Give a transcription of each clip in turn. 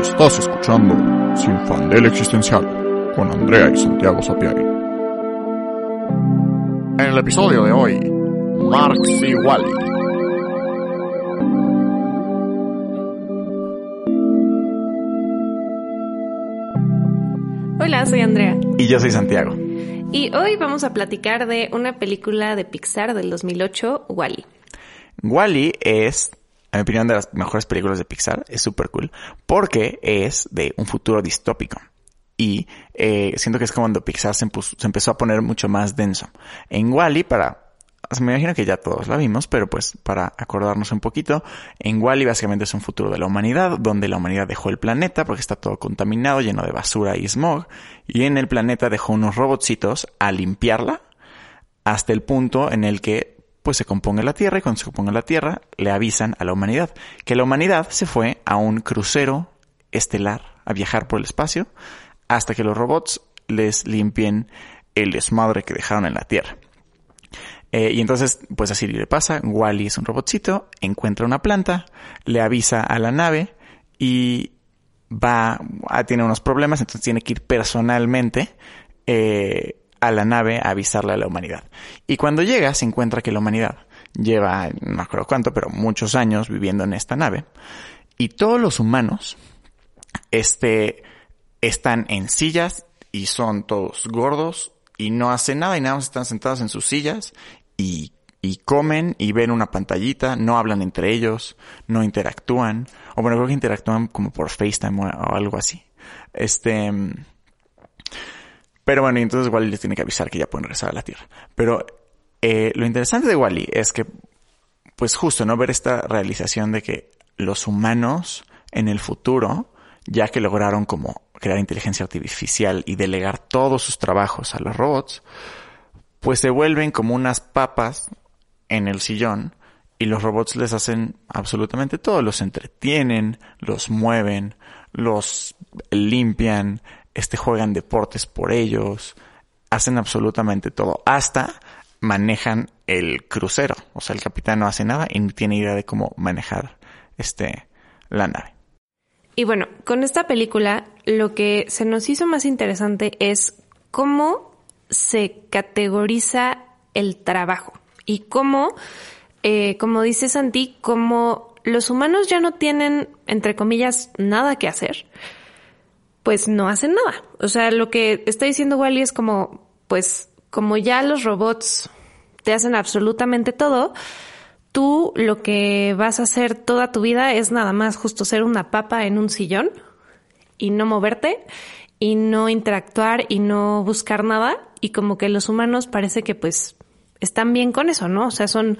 Estás escuchando Sin Fandel Existencial con Andrea y Santiago Sapiari. En el episodio de hoy, Marx y Wally. Hola, soy Andrea. Y yo soy Santiago. Y hoy vamos a platicar de una película de Pixar del 2008, Wally. Wally es, mi opinión, de las mejores películas de Pixar. Es súper cool. Porque es de un futuro distópico. Y eh, siento que es como cuando Pixar se, empezó a poner mucho más denso. En Wally, para me imagino que ya todos la vimos, pero pues para acordarnos un poquito, en Wally básicamente es un futuro de la humanidad, donde la humanidad dejó el planeta porque está todo contaminado, lleno de basura y smog, y en el planeta dejó unos robotcitos a limpiarla hasta el punto en el que pues se componga la Tierra y cuando se componga la Tierra le avisan a la humanidad que la humanidad se fue a un crucero estelar a viajar por el espacio hasta que los robots les limpien el desmadre que dejaron en la Tierra. Eh, y entonces, pues así le pasa. Wally es un robotcito, encuentra una planta, le avisa a la nave y va, a, tiene unos problemas, entonces tiene que ir personalmente eh, a la nave a avisarle a la humanidad. Y cuando llega, se encuentra que la humanidad lleva, no acuerdo cuánto, pero muchos años viviendo en esta nave. Y todos los humanos, este, están en sillas y son todos gordos y no hacen nada y nada más están sentados en sus sillas y, y comen y ven una pantallita, no hablan entre ellos, no interactúan, o bueno, creo que interactúan como por FaceTime o, algo así. Este, pero bueno, entonces Wally les tiene que avisar que ya pueden regresar a la Tierra. Pero eh, lo interesante de Wally es que, pues justo, ¿no? Ver esta realización de que los humanos en el futuro, ya que lograron como crear inteligencia artificial y delegar todos sus trabajos a los robots, pues se vuelven como unas papas en el sillón y los robots les hacen absolutamente todo, los entretienen, los mueven, los limpian, este juegan deportes por ellos, hacen absolutamente todo, hasta manejan el crucero, o sea, el capitán no hace nada y no tiene idea de cómo manejar este la nave. Y bueno, con esta película lo que se nos hizo más interesante es cómo se categoriza el trabajo y cómo, eh, como dice Santi, como los humanos ya no tienen, entre comillas, nada que hacer, pues no hacen nada. O sea, lo que está diciendo Wally es como, pues, como ya los robots te hacen absolutamente todo, tú lo que vas a hacer toda tu vida es nada más justo ser una papa en un sillón y no moverte y no interactuar y no buscar nada y como que los humanos parece que pues están bien con eso, ¿no? O sea, son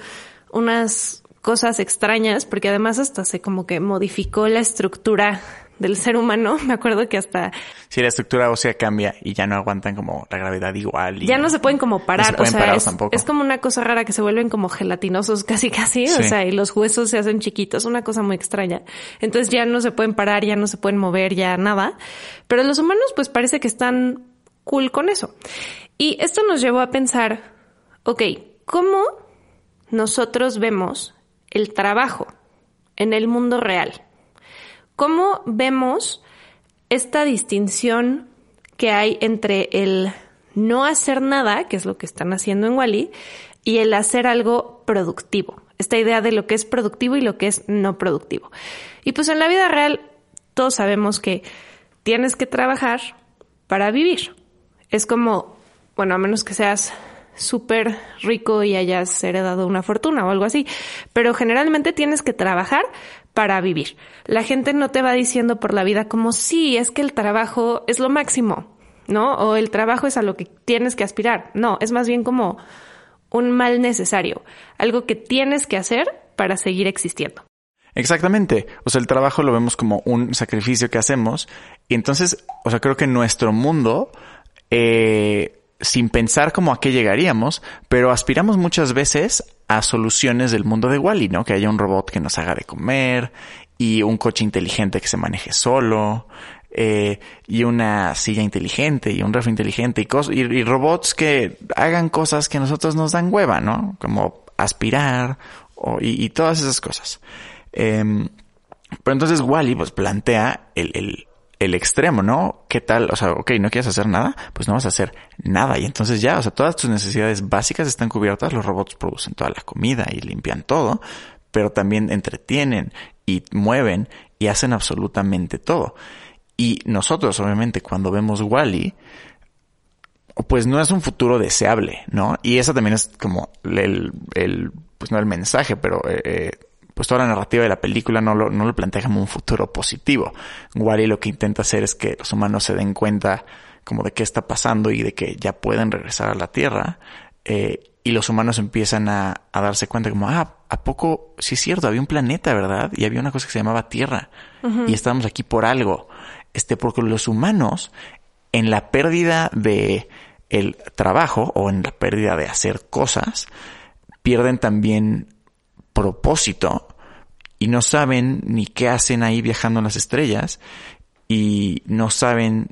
unas cosas extrañas porque además hasta se como que modificó la estructura del ser humano. Me acuerdo que hasta... Sí, la estructura ósea cambia y ya no aguantan como la gravedad igual. ya no se pueden como parar. o sea, es, es, como una cosa rara que se vuelven como gelatinosos casi casi. O sea, y los huesos se hacen chiquitos. Una cosa muy extraña. Entonces ya no se pueden parar, ya no se pueden mover, ya nada. Pero los humanos pues parece que están cool con eso. Y esto nos llevó a pensar, ok, ¿cómo nosotros vemos el trabajo en el mundo real? ¿Cómo vemos esta distinción que hay entre el no hacer nada, que es lo que están haciendo en Wally, y el hacer algo productivo? Esta idea de lo que es productivo y lo que es no productivo. Y pues en la vida real todos sabemos que tienes que trabajar para vivir. Es como, bueno, a menos que seas súper rico y hayas heredado una fortuna o algo así, pero generalmente tienes que trabajar para vivir. La gente no te va diciendo por la vida como sí, es que el trabajo es lo máximo, ¿no? O el trabajo es a lo que tienes que aspirar. No, es más bien como un mal necesario, algo que tienes que hacer para seguir existiendo. Exactamente. O sea, el trabajo lo vemos como un sacrificio que hacemos. Y entonces, o sea, creo que nuestro mundo, eh, sin pensar como a qué llegaríamos, pero aspiramos muchas veces a soluciones del mundo de Wally, ¿no? Que haya un robot que nos haga de comer y un coche inteligente que se maneje solo. Eh, y una silla inteligente y un refri inteligente y, y, robots que hagan cosas que a nosotros nos dan hueva, ¿no? Como aspirar y, todas esas cosas. Em, Pero entonces Wally pues plantea el, el, el extremo, ¿no? ¿Qué tal? O sea, ok, no quieres hacer nada, pues no vas a hacer nada. Y entonces ya, o sea, todas tus necesidades básicas están cubiertas, los robots producen toda la comida y limpian todo, pero también entretienen y mueven y hacen absolutamente todo. Y nosotros, obviamente, cuando vemos Wally, pues no es un futuro deseable, ¿no? Y eso también es como el, el pues no el mensaje, pero eh, eh, pues toda la narrativa de la película no lo, no lo plantea como un futuro positivo. Wally lo que intenta hacer es que los humanos se den cuenta como de qué está pasando y de que ya pueden regresar a la Tierra. Eh, y los humanos empiezan a, a, darse cuenta como, ah, ¿a poco? Sí es cierto, había un planeta, ¿verdad? Y había una cosa que se llamaba Tierra. Y estábamos aquí por algo. Este, porque los humanos, en la pérdida de el trabajo o en la pérdida de hacer cosas, pierden también propósito y no saben ni qué hacen ahí viajando en las estrellas y no saben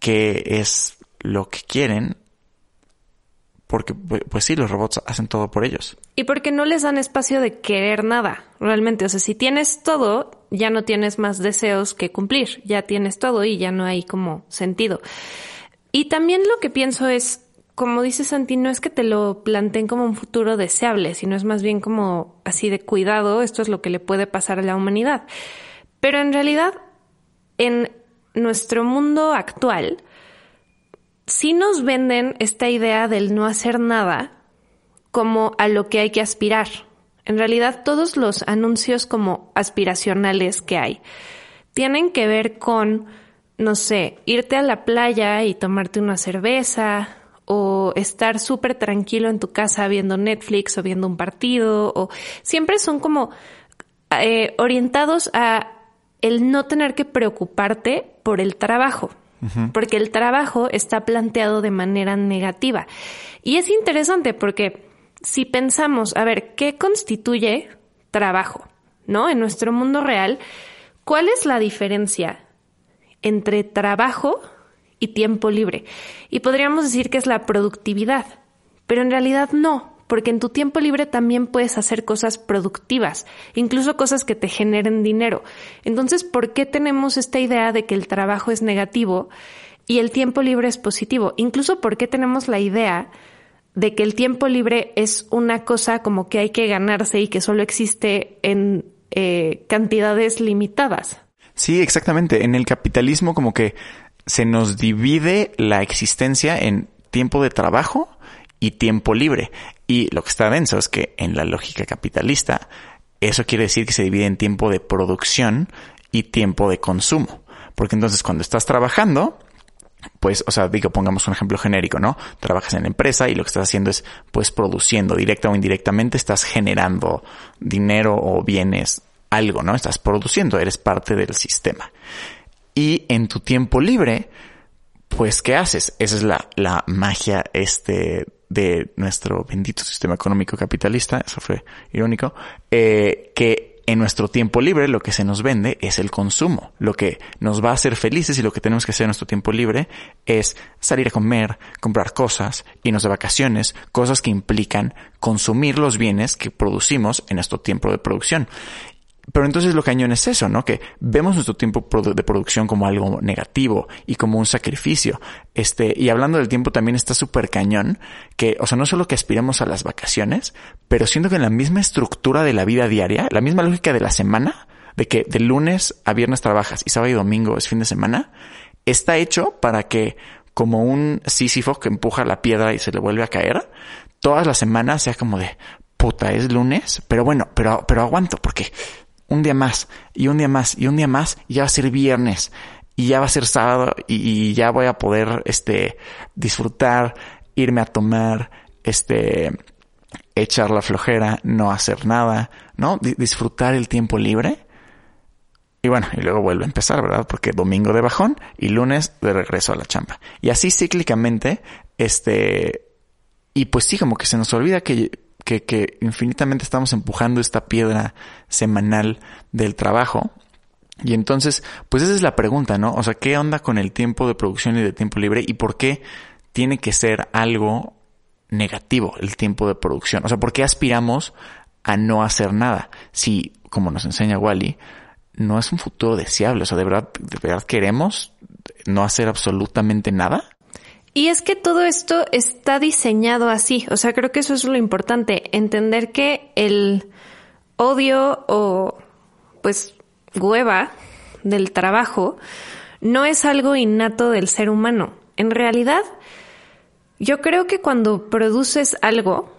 qué es lo que quieren porque pues sí, los robots hacen todo por ellos. Y porque no les dan espacio de querer nada, realmente. O sea, si tienes todo, ya no tienes más deseos que cumplir, ya tienes todo y ya no hay como sentido. Y también lo que pienso es, como dice Santi, no es que te lo planteen como un futuro deseable, sino es más bien como así de cuidado, esto es lo que le puede pasar a la humanidad. Pero en realidad, en nuestro mundo actual, sí nos venden esta idea del no hacer nada como a lo que hay que aspirar. En realidad, todos los anuncios como aspiracionales que hay tienen que ver con, no sé, irte a la playa y tomarte una cerveza, o estar súper tranquilo en tu casa viendo Netflix o viendo un partido o siempre son como eh, orientados a el no tener que preocuparte por el trabajo, porque el trabajo está planteado de manera negativa. Y es interesante porque si pensamos, a ver, ¿qué constituye trabajo? ¿No? En nuestro mundo real, ¿cuál es la diferencia entre trabajo y tiempo libre. Y podríamos decir que es la productividad, pero en realidad no, porque en tu tiempo libre también puedes hacer cosas productivas, incluso cosas que te generen dinero. Entonces, ¿por qué tenemos esta idea de que el trabajo es negativo y el tiempo libre es positivo? Incluso, ¿por qué tenemos la idea de que el tiempo libre es una cosa como que hay que ganarse y que solo existe en eh, cantidades limitadas? Sí, exactamente. En el capitalismo como que se nos divide la existencia en tiempo de trabajo y tiempo libre. Y lo que está denso es que en la lógica capitalista, eso quiere decir que se divide en tiempo de producción y tiempo de consumo. Porque entonces cuando estás trabajando, pues, o sea, digo, pongamos un ejemplo genérico, ¿no? Trabajas en la empresa y lo que estás haciendo es, pues, produciendo, directa o indirectamente, estás generando dinero o bienes, algo, ¿no? Estás produciendo, eres parte del sistema. Y en tu tiempo libre, pues, ¿qué haces? Esa es la, la magia este de nuestro bendito sistema económico capitalista, eso fue irónico, eh, que en nuestro tiempo libre lo que se nos vende es el consumo. Lo que nos va a hacer felices y lo que tenemos que hacer en nuestro tiempo libre es salir a comer, comprar cosas, irnos de vacaciones, cosas que implican consumir los bienes que producimos en nuestro tiempo de producción. Pero entonces lo cañón es eso, ¿no? Que vemos nuestro tiempo de producción como algo negativo y como un sacrificio. Este, y hablando del tiempo también está súper cañón que, o sea, no solo que aspiramos a las vacaciones, pero siento que en la misma estructura de la vida diaria, la misma lógica de la semana, de que de lunes a viernes trabajas y sábado y domingo es fin de semana, está hecho para que como un Sísifo que empuja la piedra y se le vuelve a caer, todas las semanas sea como de, puta, es lunes, pero bueno, pero, pero aguanto porque un día más y un día más y un día más y ya va a ser viernes y ya va a ser sábado y, ya voy a poder este disfrutar, irme a tomar, este echar la flojera, no hacer nada, ¿no? disfrutar el tiempo libre. Y bueno, y luego vuelve a empezar, ¿verdad? Porque domingo de bajón y lunes de regreso a la chamba. Y así cíclicamente, este, y pues sí, como que se nos olvida que que, que infinitamente estamos empujando esta piedra semanal del trabajo. Y entonces, pues esa es la pregunta, ¿no? O sea, ¿qué onda con el tiempo de producción y de tiempo libre y por qué tiene que ser algo negativo el tiempo de producción? O sea, ¿por qué aspiramos a no hacer nada? Si, como nos enseña Wally, no es un futuro deseable. O sea, de verdad, de verdad queremos no hacer absolutamente nada. Y es que todo esto está diseñado así. O sea, creo que eso es lo importante. Entender que el odio o pues hueva del trabajo no es algo innato del ser humano. En realidad, yo creo que cuando produces algo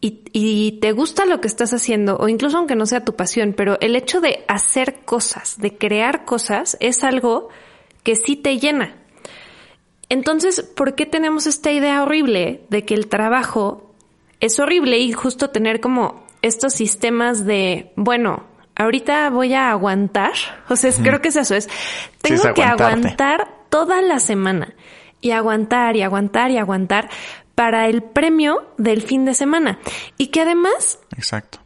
y, y, te gusta lo que estás haciendo, o incluso aunque no sea tu pasión, pero el hecho de hacer cosas, de crear cosas, es algo que sí te llena. Entonces, ¿por qué tenemos esta idea horrible de que el trabajo es horrible y justo tener como estos sistemas de, bueno, ahorita voy a aguantar, o sea, creo que es eso, es, tengo que aguantar toda la semana y aguantar y aguantar y aguantar para el premio del fin de semana. Y que además... Exacto.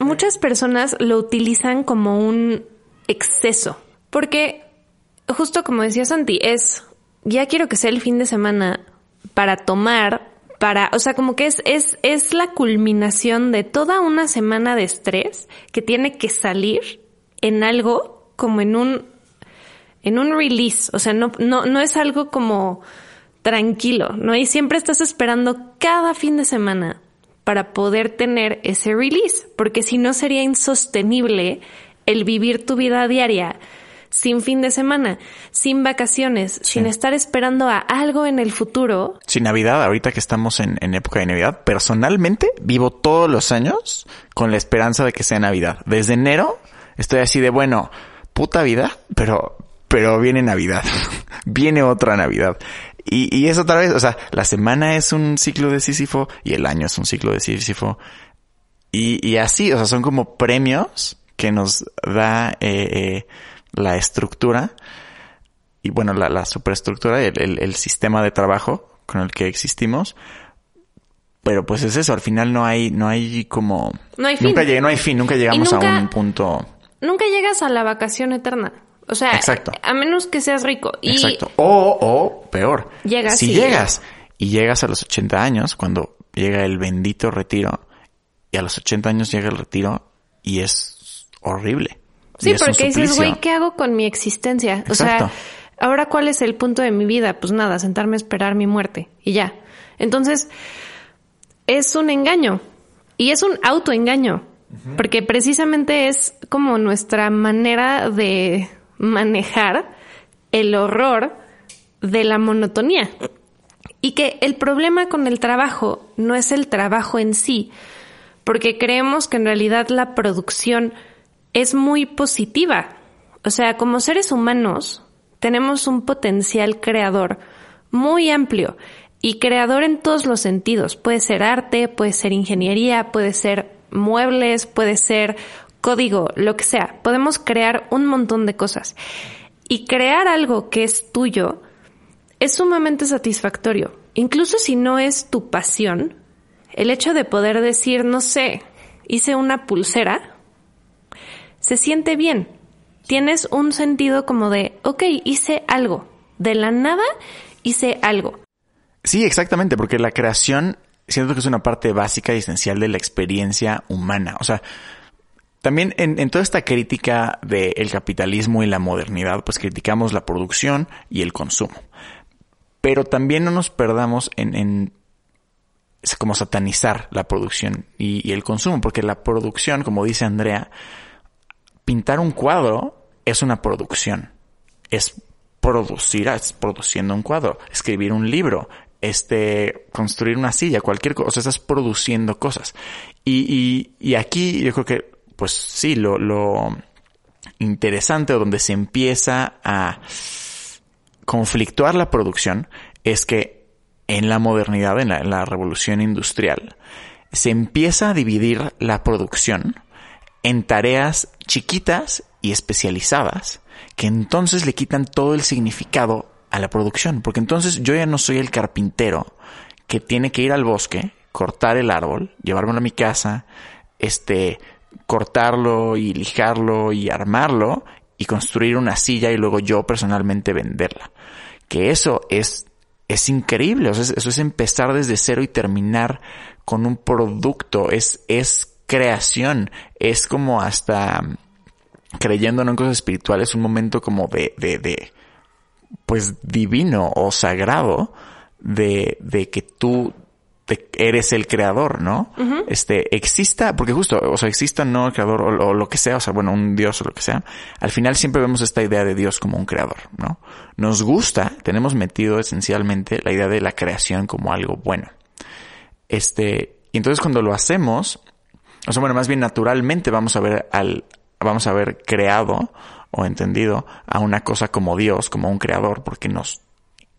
Muchas personas lo utilizan como un exceso, porque justo como decía Santi, es, ya quiero que sea el fin de semana para tomar, para, o sea, como que es, es, es la culminación de toda una semana de estrés que tiene que salir en algo como en un, en un release. O sea, no, no, no es algo como tranquilo, ¿no? Y siempre estás esperando cada fin de semana para poder tener ese release, porque si no sería insostenible el vivir tu vida diaria sin fin de semana, sin vacaciones, sin estar esperando a algo en el futuro. Sin Navidad, ahorita que estamos en, época de Navidad, personalmente vivo todos los años con la esperanza de que sea Navidad. Desde enero estoy así de, bueno, puta vida, pero, pero viene Navidad. viene otra Navidad. Y, y es otra vez, o sea, la semana es un ciclo de Sísifo y el año es un ciclo de Sísifo. Y, y así, o sea, son como premios que nos da eh, eh, la estructura y bueno, la, la superestructura, el, el, sistema de trabajo con el que existimos. Pero pues es eso, al final no hay, no hay como... No hay fin. Nunca, no hay fin, nunca llegamos a un punto... Nunca llegas a la vacación eterna. O sea, Exacto. a menos que seas rico. Y Exacto. O, o peor. Llegas si llegas y llegas a los 80 años, cuando llega el bendito retiro, y a los 80 años llega el retiro y es horrible. Sí, porque dices, güey, ¿qué hago con mi existencia? O sea, ahora cuál es el punto de mi vida? Pues nada, sentarme a esperar mi muerte y ya. Entonces, es un engaño y es un autoengaño, porque precisamente es como nuestra manera de manejar el horror de la monotonía. Y que el problema con el trabajo no es el trabajo en sí, porque creemos que en realidad la producción es muy positiva. O sea, como seres humanos tenemos un potencial creador muy amplio y creador en todos los sentidos. Puede ser arte, puede ser ingeniería, puede ser muebles, puede ser código, lo que sea. Podemos crear un montón de cosas. Y crear algo que es tuyo es sumamente satisfactorio. Incluso si no es tu pasión, el hecho de poder decir, no sé, hice una pulsera se siente bien. Tienes un sentido como de, ok, hice algo. De la nada hice algo. Sí, exactamente, porque la creación siento que es una parte básica y esencial de la experiencia humana. O sea, también en, toda esta crítica del capitalismo y la modernidad, pues criticamos la producción y el consumo. Pero también no nos perdamos en, en como satanizar la producción y, el consumo, porque la producción, como dice Andrea, pintar un cuadro es una producción. Es producir, es produciendo un cuadro. Escribir un libro, este, construir una silla, cualquier cosa. O sea, estás produciendo cosas. Y, y, y aquí yo creo que, pues sí, lo, lo interesante o donde se empieza a conflictuar la producción es que en la modernidad, en la, en la revolución industrial, se empieza a dividir la producción en tareas chiquitas y especializadas que entonces le quitan todo el significado a la producción, porque entonces yo ya no soy el carpintero que tiene que ir al bosque, cortar el árbol, llevármelo a mi casa, este, cortarlo y lijarlo y armarlo y construir una silla y luego yo personalmente venderla. Que eso es, es increíble, eso es empezar desde cero y terminar con un producto, es, es creación, es como hasta creyendo en cosas espirituales, un momento como de, de, de, pues divino o sagrado de, de que tú eres el creador, ¿no? Este, exista, porque justo, o sea, exista no el creador o, lo que sea, o sea, bueno, un dios o lo que sea, al final siempre vemos esta idea de Dios como un creador, ¿no? Nos gusta, tenemos metido esencialmente la idea de la creación como algo bueno. Este, y entonces cuando lo hacemos, o bueno, más bien naturalmente vamos a ver al, vamos a ver creado o entendido a una cosa como Dios, como un creador, porque nos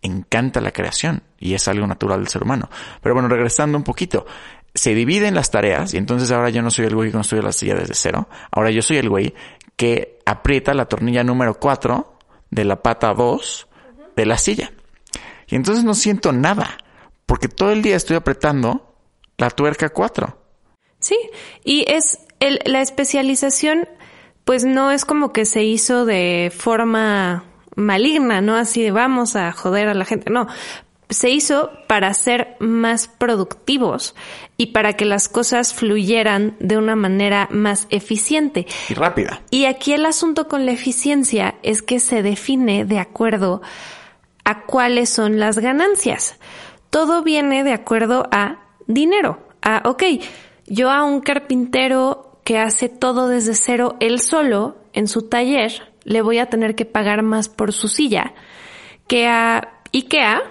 encanta la creación y es algo natural del ser humano. Pero bueno, regresando un poquito, se dividen las tareas y entonces ahora yo no soy el güey que construye la silla desde cero, ahora yo soy el güey que aprieta la tornilla número 4 de la pata 2 de la silla. Y entonces no siento nada, porque todo el día estoy apretando la tuerca 4. Sí, y es el, la especialización, pues no es como que se hizo de forma maligna, ¿no? Así de vamos a joder a la gente, no. Se hizo para ser más productivos y para que las cosas fluyeran de una manera más eficiente. Y rápida. Y aquí el asunto con la eficiencia es que se define de acuerdo a cuáles son las ganancias. Todo viene de acuerdo a dinero. A, ok, yo a un carpintero que hace todo desde cero él solo en su taller, le voy a tener que pagar más por su silla que a IKEA,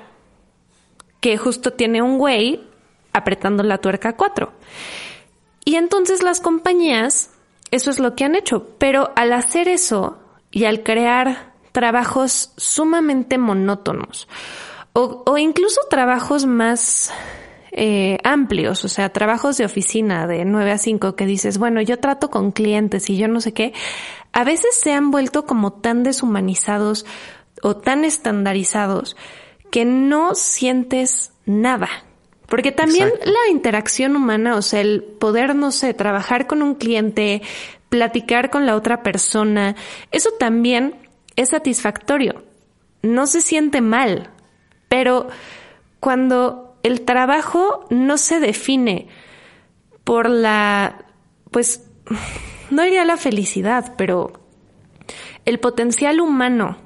que justo tiene un güey apretando la tuerca 4. Y entonces las compañías, eso es lo que han hecho, pero al hacer eso y al crear trabajos sumamente monótonos o, o incluso trabajos más eh, amplios, o sea, trabajos de oficina de 9 a 5 que dices, bueno, yo trato con clientes y yo no sé qué, a veces se han vuelto como tan deshumanizados o tan estandarizados que no sientes nada. Porque también la interacción humana, o sea, el poder, no sé, trabajar con un cliente, platicar con la otra persona, eso también es satisfactorio. No se siente mal, pero cuando el trabajo no se define por la, pues, no diría la felicidad, pero el potencial humano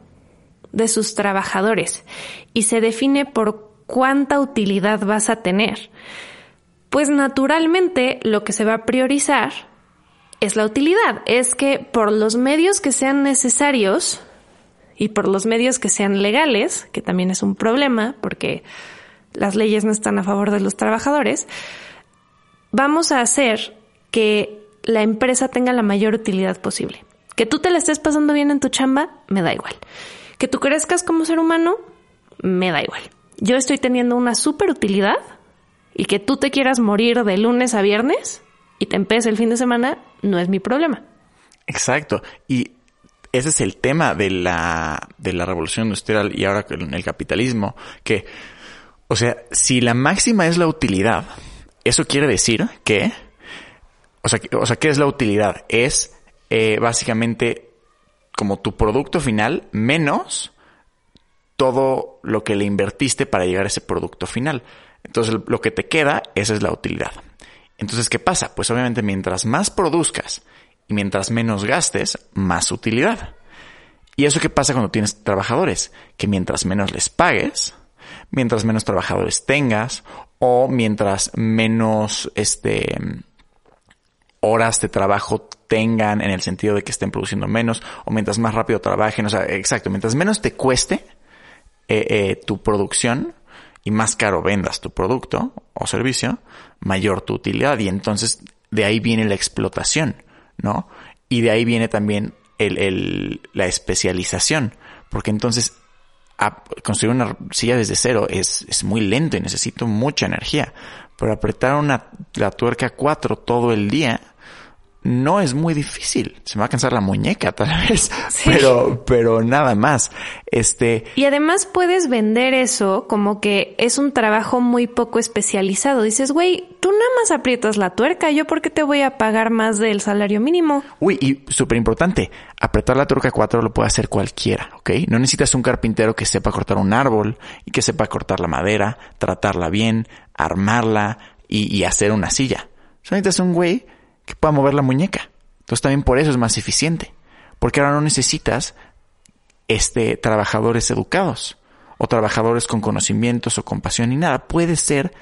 de sus trabajadores y se define por cuánta utilidad vas a tener, pues naturalmente lo que se va a priorizar es la utilidad. Es que por los medios que sean necesarios y por los medios que sean legales, que también es un problema porque las leyes no están a favor de los trabajadores, vamos a hacer que la empresa tenga la mayor utilidad posible. Que tú te la estés pasando bien en tu chamba, me da igual. Que tú crezcas como ser humano, me da igual. Yo estoy teniendo una super utilidad y que tú te quieras morir de lunes a viernes y te empieces el fin de semana, no es mi problema. Exacto. Y ese es el tema de la, de la revolución industrial y ahora en el capitalismo, que, o sea, si la máxima es la utilidad, eso quiere decir que o sea, ¿qué es la utilidad? Es eh, básicamente como tu producto final menos todo lo que le invertiste para llegar a ese producto final. Entonces, lo que te queda, esa es la utilidad. Entonces, ¿qué pasa? Pues obviamente mientras más produzcas y mientras menos gastes, más utilidad. ¿Y eso qué pasa cuando tienes trabajadores? Que mientras menos les pagues, mientras menos trabajadores tengas o mientras menos este horas de trabajo tengan en el sentido de que estén produciendo menos o mientras más rápido trabajen, o sea, exacto, mientras menos te cueste eh, eh, tu producción y más caro vendas tu producto o servicio, mayor tu utilidad y entonces de ahí viene la explotación, ¿no? Y de ahí viene también el, la especialización, porque entonces construir una silla desde cero es, es muy lento y necesito mucha energía. Pero apretar una, la tuerca 4 todo el día, no es muy difícil. Se me va a cansar la muñeca tal vez, pero, pero nada más. Este. Y además puedes vender eso como que es un trabajo muy poco especializado. Dices, güey, tú nada más aprietas la tuerca. Yo por qué te voy a pagar más del salario mínimo. Uy, y súper importante. Apretar la tuerca 4 lo puede hacer cualquiera, ¿ok? No necesitas un carpintero que sepa cortar un árbol y que sepa cortar la madera, tratarla bien, armarla y, y hacer una silla. Solo necesitas un güey que pueda mover la muñeca. Entonces también por eso es más eficiente. porque ahora no necesitas este trabajadores educados o trabajadores con conocimientos o compasión ni nada. Puede ser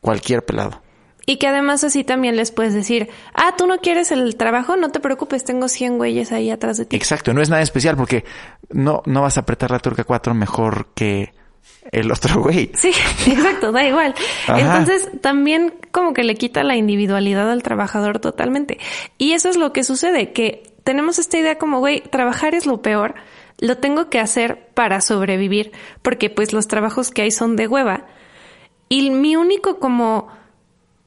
cualquier pelado. Y que además así también les puedes decir, ah, tú no quieres el trabajo, no te preocupes, tengo 100 güeyes ahí atrás de ti. Exacto, no es nada especial porque no, no vas a apretar la turca 4 mejor que el otro güey. Sí, exacto, da igual. Entonces también como que le quita la individualidad al trabajador totalmente. Y eso es lo que sucede, que tenemos esta idea como, güey, trabajar es lo peor, lo tengo que hacer para sobrevivir, porque pues los trabajos que hay son de hueva. Y mi único como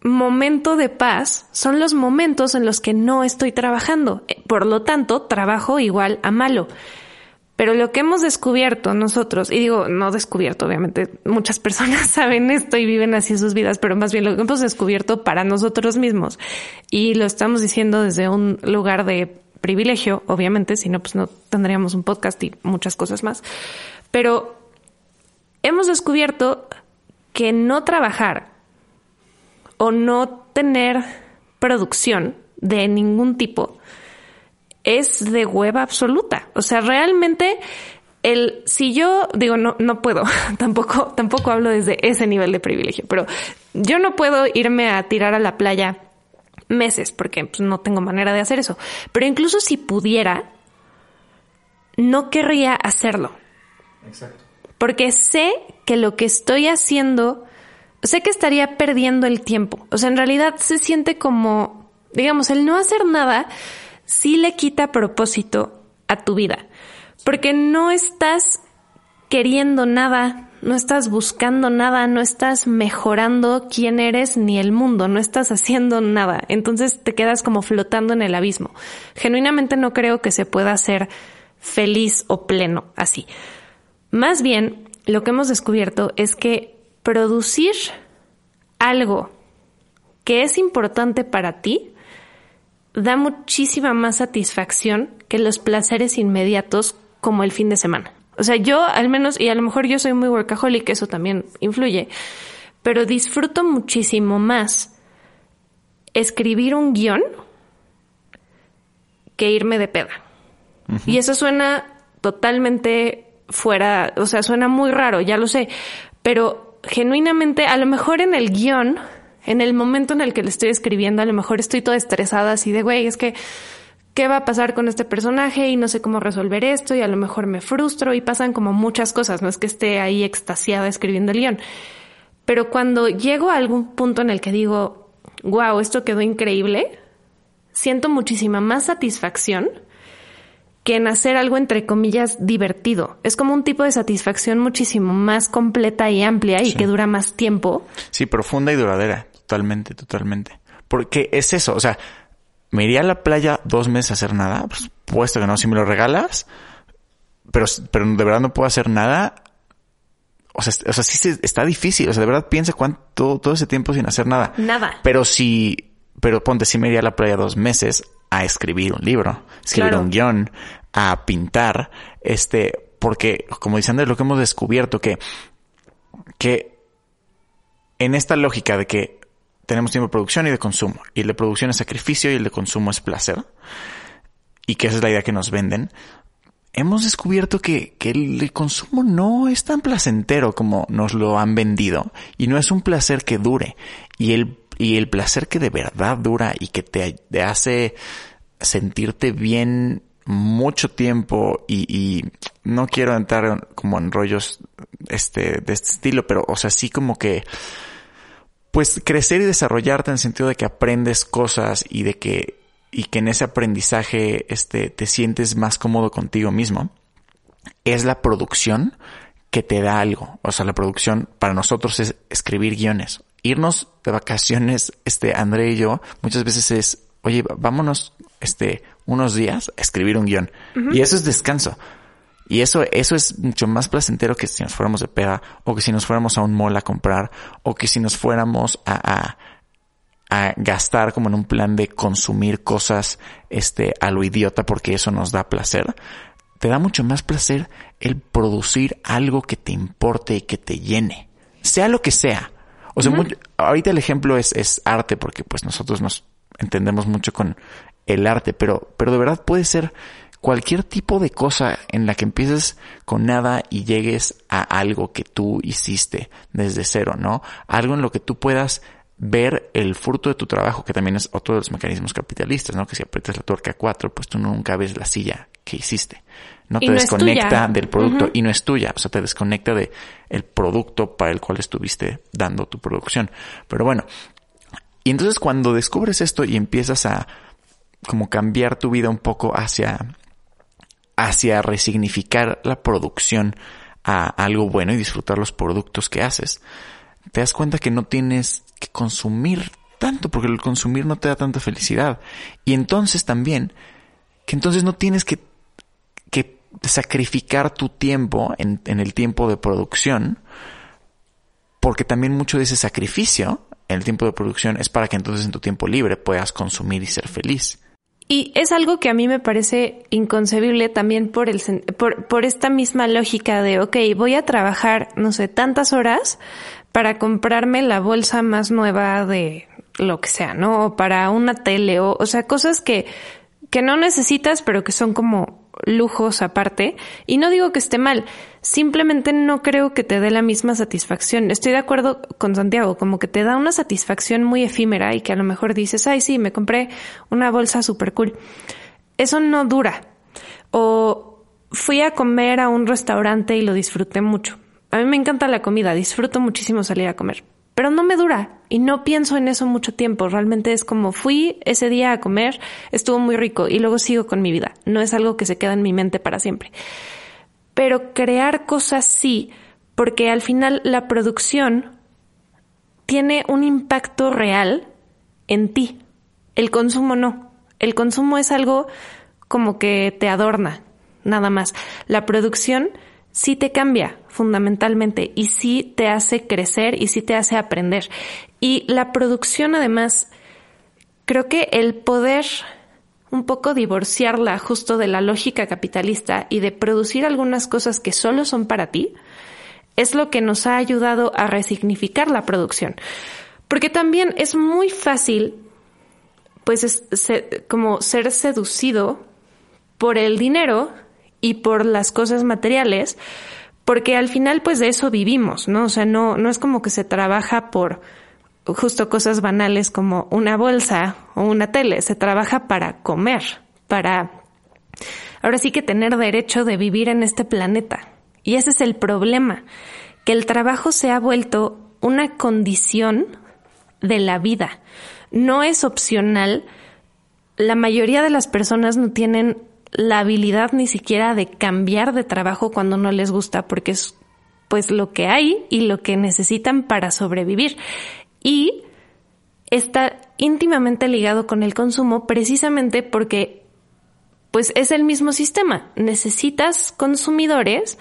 momento de paz son los momentos en los que no estoy trabajando. Por lo tanto, trabajo igual a malo. Pero lo que hemos descubierto nosotros, y digo, no descubierto, obviamente, muchas personas saben esto y viven así sus vidas, pero más bien lo que hemos descubierto para nosotros mismos, y lo estamos diciendo desde un lugar de privilegio, obviamente, si no, pues no tendríamos un podcast y muchas cosas más. Pero hemos descubierto que no trabajar o no tener producción de ningún tipo es de hueva absoluta. O sea, realmente el si yo digo no no puedo, tampoco tampoco hablo desde ese nivel de privilegio, pero yo no puedo irme a tirar a la playa meses porque pues, no tengo manera de hacer eso. Pero incluso si pudiera no querría hacerlo. Exacto. Porque sé que lo que estoy haciendo sé que estaría perdiendo el tiempo. O sea, en realidad se siente como, digamos, el no hacer nada sí le quita propósito a tu vida. Porque no estás queriendo nada, no estás buscando nada, no estás mejorando quién eres ni el mundo, no estás haciendo nada. Entonces te quedas como flotando en el abismo. Genuinamente no creo que se pueda ser feliz o pleno así. Más bien, lo que hemos descubierto es que producir algo que es importante para ti da muchísima más satisfacción que los placeres inmediatos como el fin de semana. O sea, yo al menos, y a lo mejor yo soy muy workaholic, eso también influye, pero disfruto muchísimo más escribir un guion que irme de peda. Y eso suena totalmente fuera, o sea, suena muy raro, ya lo sé, pero genuinamente, a lo mejor en el guion, en el momento en el que le estoy escribiendo, a lo mejor estoy toda estresada así de, güey, es que, ¿qué va a pasar con este personaje? Y no sé cómo resolver esto y a lo mejor me frustro y pasan como muchas cosas, no es que esté ahí extasiada escribiendo el guion. Pero cuando llego a algún punto en el que digo, wow, esto quedó increíble, siento muchísima más satisfacción que en hacer algo entre comillas divertido. Es como un tipo de satisfacción muchísimo más completa y amplia y que dura más tiempo. Sí, profunda y duradera. Totalmente, totalmente. Porque es eso, o sea, me iría a la playa dos meses a hacer nada, pues puesto que no, si me lo regalas, pero, pero de verdad no puedo hacer nada. O sea, o sea, sí está difícil. O sea, de verdad piensa cuánto, todo ese tiempo sin hacer nada. Nada. Pero si, pero ponte, si me iría a la playa dos meses a escribir un libro, escribir un guion, a pintar, este, porque como dicen de lo que hemos descubierto que, que en esta lógica de que tenemos tiempo de producción y de consumo, y el de producción es sacrificio y el de consumo es placer, y que esa es la idea que nos venden, hemos descubierto que, que el, consumo no es tan placentero como nos lo han vendido, y no es un placer que dure, y el, y el placer que de verdad dura y que te, te hace sentirte bien mucho tiempo y, y, no quiero entrar como en rollos este, de este estilo, pero o sea, sí como que pues crecer y desarrollarte en el sentido de que aprendes cosas y de que y que en ese aprendizaje este te sientes más cómodo contigo mismo es la producción que te da algo. O sea, la producción para nosotros es escribir guiones. Irnos de vacaciones, este André y yo, muchas veces es, oye, vámonos este unos días a escribir un guion. Y eso es descanso. Y eso, eso es mucho más placentero que si nos fuéramos de peda, o que si nos fuéramos a un mall a comprar, o que si nos fuéramos a, a, a gastar como en un plan de consumir cosas, este, a lo idiota porque eso nos da placer. Te da mucho más placer el producir algo que te importe y que te llene. Sea lo que sea. O sea, ahorita el ejemplo es, es arte porque pues nosotros nos entendemos mucho con el arte, pero, pero de verdad puede ser cualquier tipo de cosa en la que empieces con nada y llegues a algo que tú hiciste desde cero, ¿no? Algo en lo que tú puedas ver el fruto de tu trabajo, que también es otro de los mecanismos capitalistas, ¿no? Que si aprietas la tuerca 4, pues tú nunca ves la silla que hiciste. No te desconecta del producto y no es tuya, o sea, te desconecta de el producto para el cual estuviste dando tu producción. Pero bueno, y entonces cuando descubres esto y empiezas a como cambiar tu vida un poco hacia hacia resignificar la producción a algo bueno y disfrutar los productos que haces, te das cuenta que no tienes que consumir tanto, porque el consumir no te da tanta felicidad. Y entonces también, que entonces no tienes que, que sacrificar tu tiempo en, en el tiempo de producción, porque también mucho de ese sacrificio en el tiempo de producción es para que entonces en tu tiempo libre puedas consumir y ser feliz. Y es algo que a mí me parece inconcebible también por, el, por, por esta misma lógica de, ok, voy a trabajar, no sé, tantas horas para comprarme la bolsa más nueva de lo que sea, ¿no? O para una tele, o, o sea, cosas que, que no necesitas, pero que son como lujos aparte. Y no digo que esté mal, simplemente no creo que te dé la misma satisfacción. Estoy de acuerdo con Santiago, como que te da una satisfacción muy efímera y que a lo mejor dices, ay, sí, me compré una bolsa super cool. Eso no dura. O fui a comer a un restaurante y lo disfruté mucho. A mí me encanta la comida, disfruto muchísimo salir a comer, pero no me dura y no pienso en eso mucho tiempo. Realmente es como fui ese día a comer, estuvo muy rico y luego sigo con mi vida. No es algo que se queda en mi mente para siempre. Pero crear cosas sí, porque al final la producción tiene un impacto real en ti. El consumo no. El consumo es algo como que te adorna, nada más. La producción sí te cambia fundamentalmente y sí te hace crecer y sí te hace aprender. Y la producción además, creo que el poder un poco divorciarla justo de la lógica capitalista y de producir algunas cosas que solo son para ti, es lo que nos ha ayudado a resignificar la producción. Porque también es muy fácil, pues, como ser seducido por el dinero y por las cosas materiales, porque al final, pues, de eso vivimos, ¿no? O sea, no, no es como que se trabaja por, justo cosas banales como una bolsa o una tele, se trabaja para comer, para ahora sí que tener derecho de vivir en este planeta. Y ese es el problema, que el trabajo se ha vuelto una condición de la vida. No es opcional. La mayoría de las personas no tienen la habilidad ni siquiera de cambiar de trabajo cuando no les gusta porque es pues lo que hay y lo que necesitan para sobrevivir y está íntimamente ligado con el consumo precisamente porque pues es el mismo sistema. Necesitas consumidores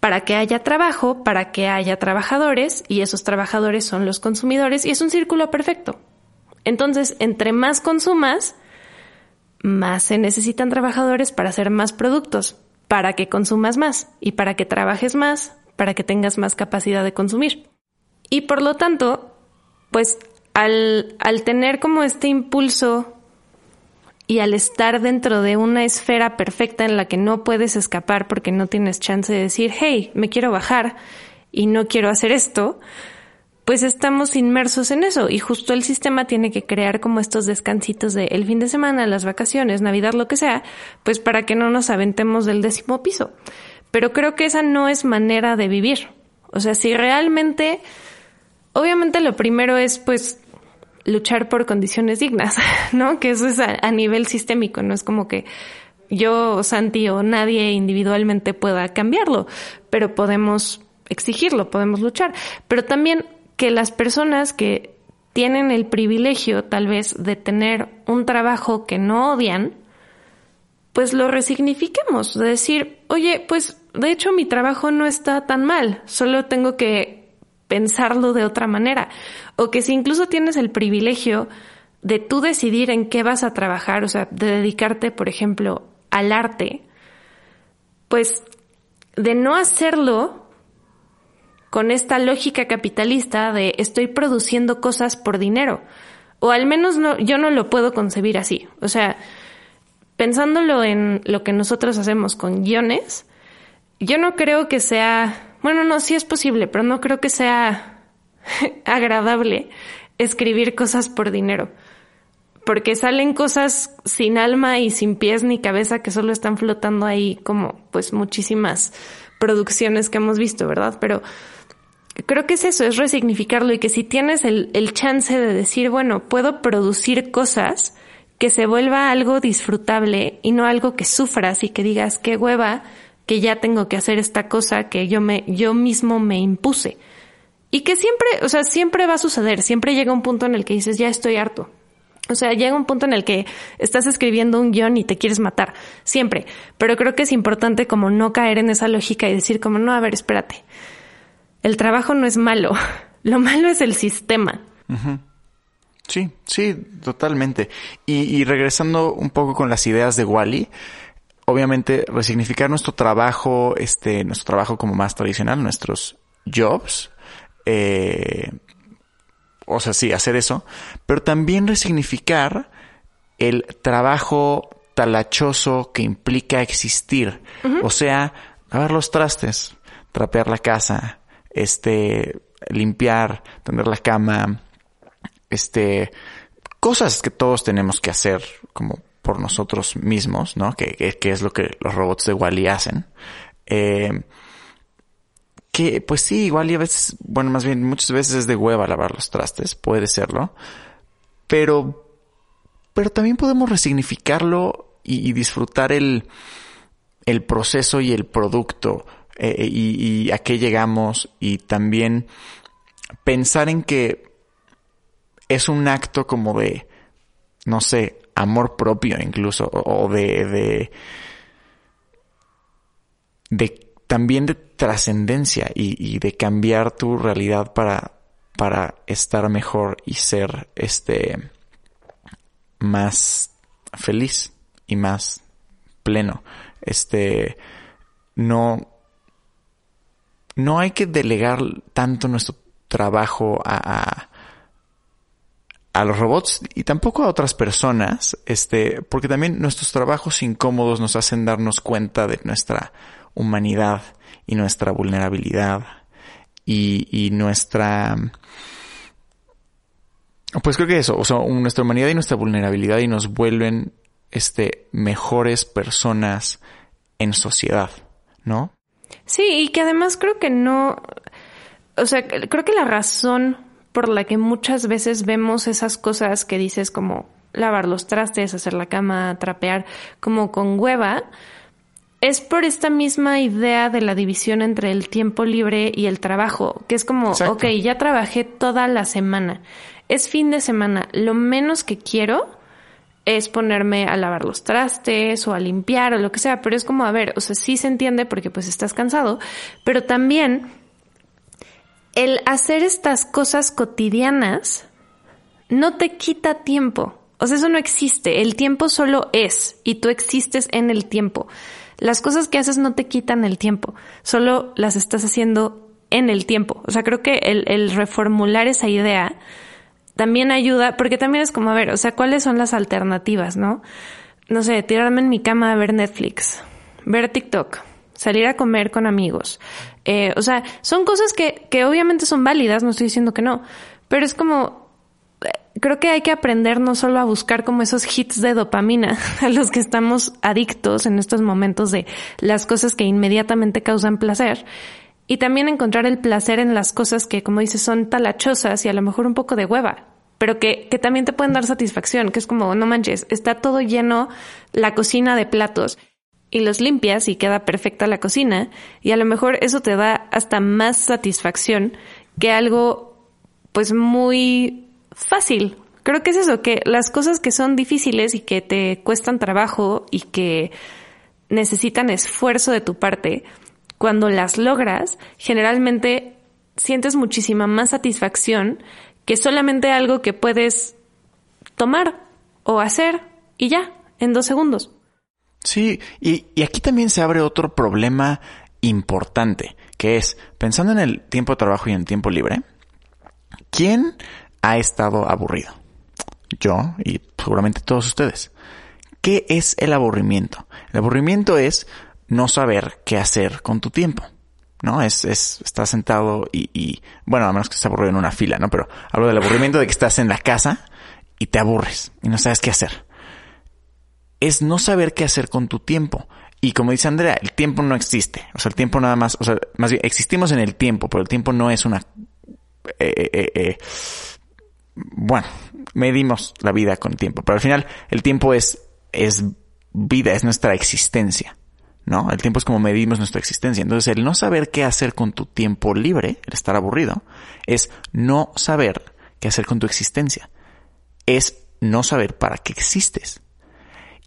para que haya trabajo, para que haya trabajadores y esos trabajadores son los consumidores y es un círculo perfecto. Entonces, entre más consumas, más se necesitan trabajadores para hacer más productos, para que consumas más y para que trabajes más, para que tengas más capacidad de consumir. Y por lo tanto, pues al, al tener como este impulso y al estar dentro de una esfera perfecta en la que no puedes escapar porque no tienes chance de decir, hey, me quiero bajar y no quiero hacer esto, pues estamos inmersos en eso y justo el sistema tiene que crear como estos descansitos de el fin de semana, las vacaciones, Navidad, lo que sea, pues para que no nos aventemos del décimo piso. Pero creo que esa no es manera de vivir. O sea, si realmente obviamente lo primero es pues luchar por condiciones dignas, ¿no? Que eso es a, nivel sistémico, no es como que yo, Santi o nadie individualmente pueda cambiarlo, pero podemos exigirlo, podemos luchar. Pero también que las personas que tienen el privilegio tal vez de tener un trabajo que no odian, pues lo resignifiquemos, de decir, oye, pues de hecho mi trabajo no está tan mal, solo tengo que pensarlo de otra manera. O que si incluso tienes el privilegio de tú decidir en qué vas a trabajar, o sea, de dedicarte, por ejemplo, al arte, pues de no hacerlo con esta lógica capitalista de estoy produciendo cosas por dinero. O al menos no, yo no lo puedo concebir así. O sea, pensándolo en lo que nosotros hacemos con guiones, yo no creo que sea, bueno, no, sí es posible, pero no creo que sea agradable escribir cosas por dinero. Porque salen cosas sin alma y sin pies ni cabeza que solo están flotando ahí como pues muchísimas producciones que hemos visto, ¿verdad? Pero creo que es eso, es resignificarlo y que si tienes el, el chance de decir, bueno, puedo producir cosas que se vuelva algo disfrutable y no algo que sufras y que digas qué hueva que ya tengo que hacer esta cosa que yo me yo mismo me impuse. Y que siempre, o sea, siempre va a suceder, siempre llega un punto en el que dices, ya estoy harto. O sea, llega un punto en el que estás escribiendo un guion y te quieres matar, siempre. Pero creo que es importante como no caer en esa lógica y decir como, no, a ver, espérate. El trabajo no es malo, lo malo es el sistema. Sí, sí, totalmente. Y, regresando un poco con las ideas de Wally, obviamente resignificar nuestro trabajo, este, nuestro trabajo como más tradicional, nuestros jobs, eh, o sea, sí, hacer eso, pero también resignificar el trabajo talachoso que implica existir, o sea, lavar los trastes, trapear la casa, este, limpiar, tender la cama, este, cosas que todos tenemos que hacer como por nosotros mismos, ¿no? Que, es lo que los robots de Wally hacen. Eh, que pues sí, igual y a veces, bueno, más bien muchas veces es de hueva lavar los trastes, puede serlo, pero, pero también podemos resignificarlo y, disfrutar el, el proceso y el producto eh, y, y a qué llegamos y también pensar en que es un acto como de, no sé, amor propio incluso, o de, de, de también de trascendencia y, de cambiar tu realidad para, para estar mejor y ser este más feliz y más pleno. Este no no hay que delegar tanto nuestro trabajo a, a los robots y tampoco a otras personas, este, porque también nuestros trabajos incómodos nos hacen darnos cuenta de nuestra humanidad y nuestra vulnerabilidad y, y nuestra, pues creo que eso, o sea, nuestra humanidad y nuestra vulnerabilidad y nos vuelven, este, mejores personas en sociedad, ¿no? Sí, y que además creo que no, o sea, creo que la razón por la que muchas veces vemos esas cosas que dices como lavar los trastes, hacer la cama, trapear, como con hueva, es por esta misma idea de la división entre el tiempo libre y el trabajo, que es como, ok, ya trabajé toda la semana, es fin de semana, lo menos que quiero es ponerme a lavar los trastes o a limpiar o lo que sea, pero es como, a ver, o sea, sí se entiende porque pues estás cansado, pero también el hacer estas cosas cotidianas no te quita tiempo. O sea, eso no existe. El tiempo solo es y tú existes en el tiempo. Las cosas que haces no te quitan el tiempo, solo las estás haciendo en el tiempo. O sea, creo que el, reformular esa idea también ayuda, porque también es como, a ver, o sea, ¿cuáles son las alternativas, no? No sé, tirarme en mi cama a ver Netflix, ver TikTok, salir a comer con amigos. Eh, o sea, son cosas que, que obviamente son válidas, no estoy diciendo que no, pero es como, eh, creo que hay que aprender no solo a buscar como esos hits de dopamina a los que estamos adictos en estos momentos de las cosas que inmediatamente causan placer, y también encontrar el placer en las cosas que, como dices, son talachosas y a lo mejor un poco de hueva, pero que, que también te pueden dar satisfacción, que es como, no manches, está todo lleno la cocina de platos y los limpias y queda perfecta la cocina y a lo mejor eso te da hasta más satisfacción que algo pues muy fácil. Creo que es eso, que las cosas que son difíciles y que te cuestan trabajo y que necesitan esfuerzo de tu parte, cuando las logras, generalmente sientes muchísima más satisfacción que solamente algo que puedes tomar o hacer y ya, en dos segundos. Sí, y, y aquí también se abre otro problema importante, que es, pensando en el tiempo de trabajo y en el tiempo libre, ¿quién ha estado aburrido? Yo y seguramente todos ustedes. ¿Qué es el aburrimiento? El aburrimiento es no saber qué hacer con tu tiempo. ¿no? Es, es, estás sentado y, y, bueno, a menos que estés aburrido en una fila, ¿no? Pero hablo del aburrimiento de que estás en la casa y te aburres y no sabes qué hacer. Es no saber qué hacer con tu tiempo. Y como dice Andrea, el tiempo no existe. O sea, el tiempo nada más, o sea, más bien existimos en el tiempo, pero el tiempo no es una... Eh, eh, eh, bueno, medimos la vida con tiempo, pero al final el tiempo es, es vida, es nuestra existencia. ¿no? El tiempo es como medimos nuestra existencia. Entonces, el no saber qué hacer con tu tiempo libre, el estar aburrido, es no saber qué hacer con tu existencia. Es no saber para qué existes.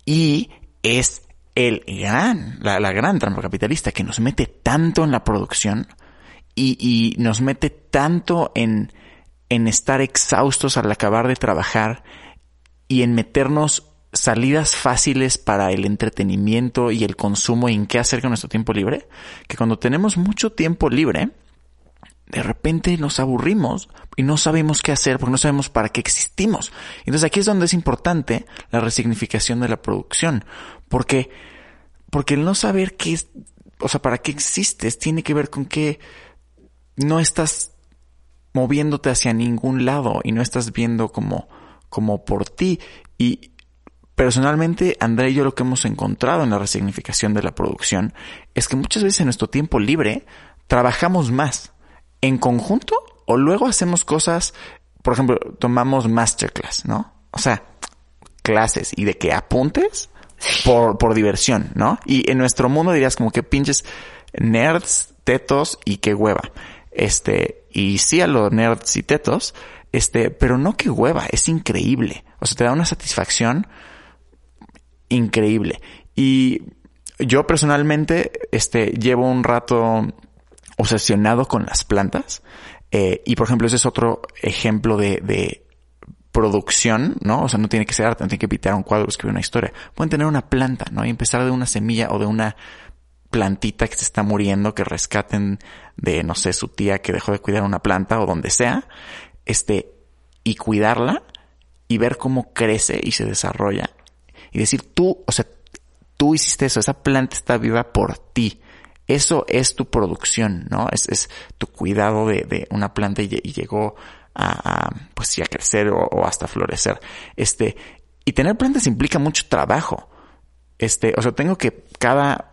Y es el gran, la, gran trampa capitalista que nos mete tanto en la producción y, y nos mete tanto en, en estar exhaustos al acabar de trabajar y en meternos salidas fáciles para el entretenimiento y el consumo y en qué hacer con nuestro tiempo libre, que cuando tenemos mucho tiempo libre, de repente nos aburrimos y no sabemos qué hacer porque no sabemos para qué existimos. Entonces aquí es donde es importante la resignificación de la producción, porque, porque el no saber qué es, o sea, para qué existes tiene que ver con que no estás moviéndote hacia ningún lado y no estás viendo como, como por ti. Y, Personalmente, André y yo lo que hemos encontrado en la resignificación de la producción es que muchas veces en nuestro tiempo libre trabajamos más en conjunto o luego hacemos cosas, por ejemplo, tomamos masterclass, ¿no? O sea, clases y de que apuntes por, por diversión, ¿no? Y en nuestro mundo dirías como que pinches nerds, tetos y qué hueva. Este, y sí a los nerds y tetos, este, pero no qué hueva, es increíble. O sea, te da una satisfacción increíble. Y yo personalmente, este, llevo un rato obsesionado con las plantas. Eh, y por ejemplo, ese es otro ejemplo de, de producción, ¿no? O sea, no tiene que ser arte, no tiene que pintar un cuadro, escribir una historia. Pueden tener una planta, ¿no? Y empezar de una semilla o de una plantita que se está muriendo, que rescaten de, no sé, su tía que dejó de cuidar una planta o donde sea, este, y cuidarla y ver cómo crece y se desarrolla y decir tú, o sea, tú hiciste eso, esa planta está viva por ti. Eso es tu producción, ¿no? Es, tu cuidado de, una planta y, llegó a, pues sí, a crecer o, hasta florecer. Este, y tener plantas implica mucho trabajo. Este, o sea, tengo que cada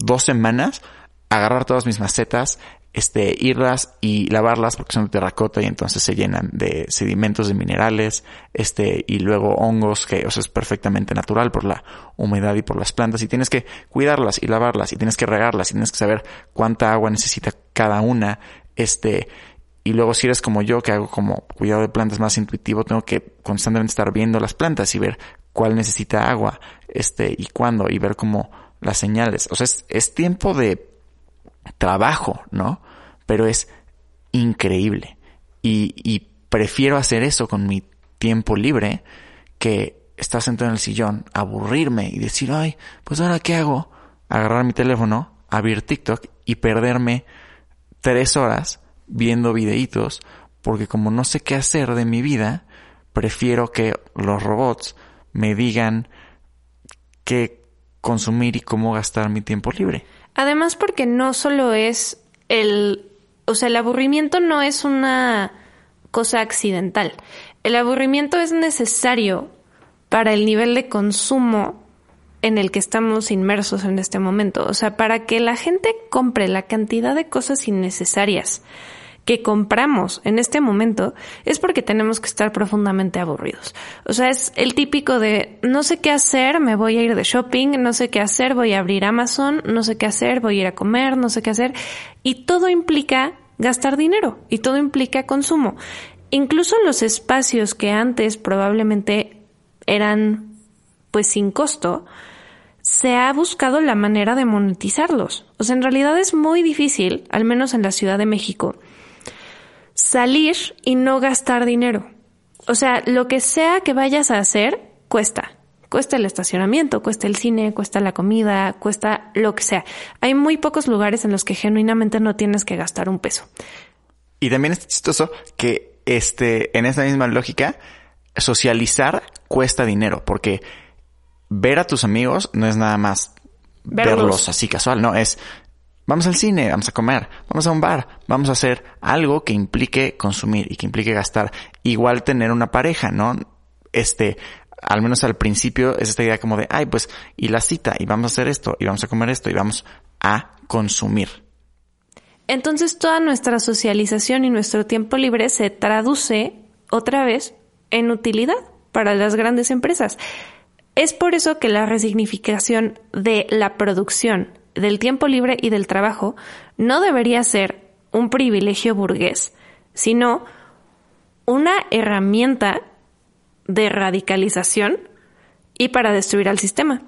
dos semanas agarrar todas mis macetas, este, irlas y lavarlas porque son de terracota y entonces se llenan de sedimentos de minerales, este, y luego hongos que, o sea, es perfectamente natural por la humedad y por las plantas y tienes que cuidarlas y lavarlas y tienes que regarlas y tienes que saber cuánta agua necesita cada una, este, y luego si eres como yo que hago como cuidado de plantas más intuitivo, tengo que constantemente estar viendo las plantas y ver cuál necesita agua, este, y cuándo, y ver como las señales. O sea, es, es tiempo de trabajo, ¿no? Pero es increíble. Y, y prefiero hacer eso con mi tiempo libre que estar sentado en el sillón, aburrirme y decir, ay, pues ahora qué hago? Agarrar mi teléfono, abrir TikTok y perderme tres horas viendo videitos porque como no sé qué hacer de mi vida, prefiero que los robots me digan qué consumir y cómo gastar mi tiempo libre. Además porque no solo es el, o sea, el aburrimiento no es una cosa accidental. El aburrimiento es necesario para el nivel de consumo en el que estamos inmersos en este momento. O sea, para que la gente compre la cantidad de cosas innecesarias que compramos en este momento es porque tenemos que estar profundamente aburridos. O sea, es el típico de no sé qué hacer, me voy a ir de shopping, no sé qué hacer, voy a abrir Amazon, no sé qué hacer, voy a ir a comer, no sé qué hacer. Y todo implica gastar dinero y todo implica consumo. Incluso los espacios que antes probablemente eran pues sin costo, se ha buscado la manera de monetizarlos. O sea, en realidad es muy difícil, al menos en la Ciudad de México, salir y no gastar dinero. O sea, lo que sea que vayas a hacer, cuesta. Cuesta el estacionamiento, cuesta el cine, cuesta la comida, cuesta lo que sea. Hay muy pocos lugares en los que genuinamente no tienes que gastar un peso. Y también es chistoso que este, en esa misma lógica, socializar cuesta dinero, porque ver a tus amigos no es nada más verlos, así casual, no, es vamos al cine, vamos a comer, vamos a un bar, vamos a hacer algo que implique consumir y que implique gastar. Igual tener una pareja, ¿no? Este, al menos al principio es esta idea como de, ay, pues, y la cita, y vamos a hacer esto, y vamos a comer esto, y vamos a consumir. Entonces toda nuestra socialización y nuestro tiempo libre se traduce otra vez en utilidad para las grandes empresas. Es por eso que la resignificación de la producción, del tiempo libre y del trabajo no debería ser un privilegio burgués, sino una herramienta de radicalización y para destruir al sistema.